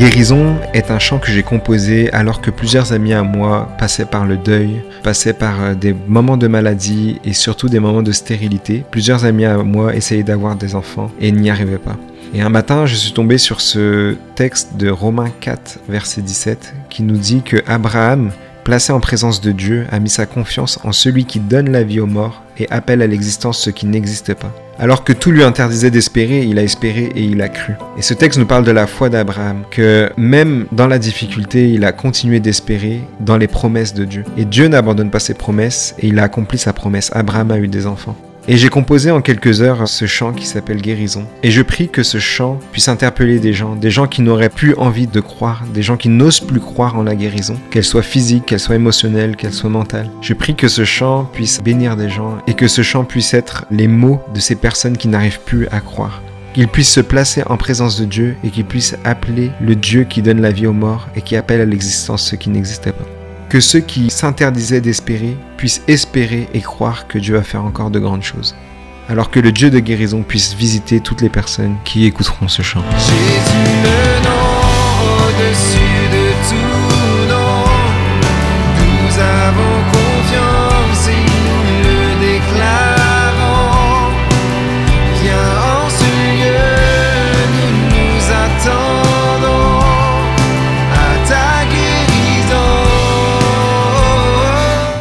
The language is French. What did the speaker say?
Guérison est un chant que j'ai composé alors que plusieurs amis à moi passaient par le deuil, passaient par euh, des moments de maladie et surtout des moments de stérilité. Plusieurs amis à moi essayaient d'avoir des enfants et n'y arrivaient pas. Et un matin, je suis tombé sur ce texte de Romains 4, verset 17, qui nous dit que Abraham, placé en présence de Dieu, a mis sa confiance en celui qui donne la vie aux morts et appelle à l'existence ce qui n'existe pas. Alors que tout lui interdisait d'espérer, il a espéré et il a cru. Et ce texte nous parle de la foi d'Abraham, que même dans la difficulté, il a continué d'espérer dans les promesses de Dieu. Et Dieu n'abandonne pas ses promesses et il a accompli sa promesse. Abraham a eu des enfants. Et j'ai composé en quelques heures ce chant qui s'appelle Guérison. Et je prie que ce chant puisse interpeller des gens, des gens qui n'auraient plus envie de croire, des gens qui n'osent plus croire en la guérison, qu'elle soit physique, qu'elle soit émotionnelle, qu'elle soit mentale. Je prie que ce chant puisse bénir des gens et que ce chant puisse être les mots de ces personnes qui n'arrivent plus à croire. Qu'il puisse se placer en présence de Dieu et qu'il puisse appeler le Dieu qui donne la vie aux morts et qui appelle à l'existence ce qui n'existait pas que ceux qui s'interdisaient d'espérer puissent espérer et croire que Dieu va faire encore de grandes choses. Alors que le Dieu de guérison puisse visiter toutes les personnes qui écouteront ce chant.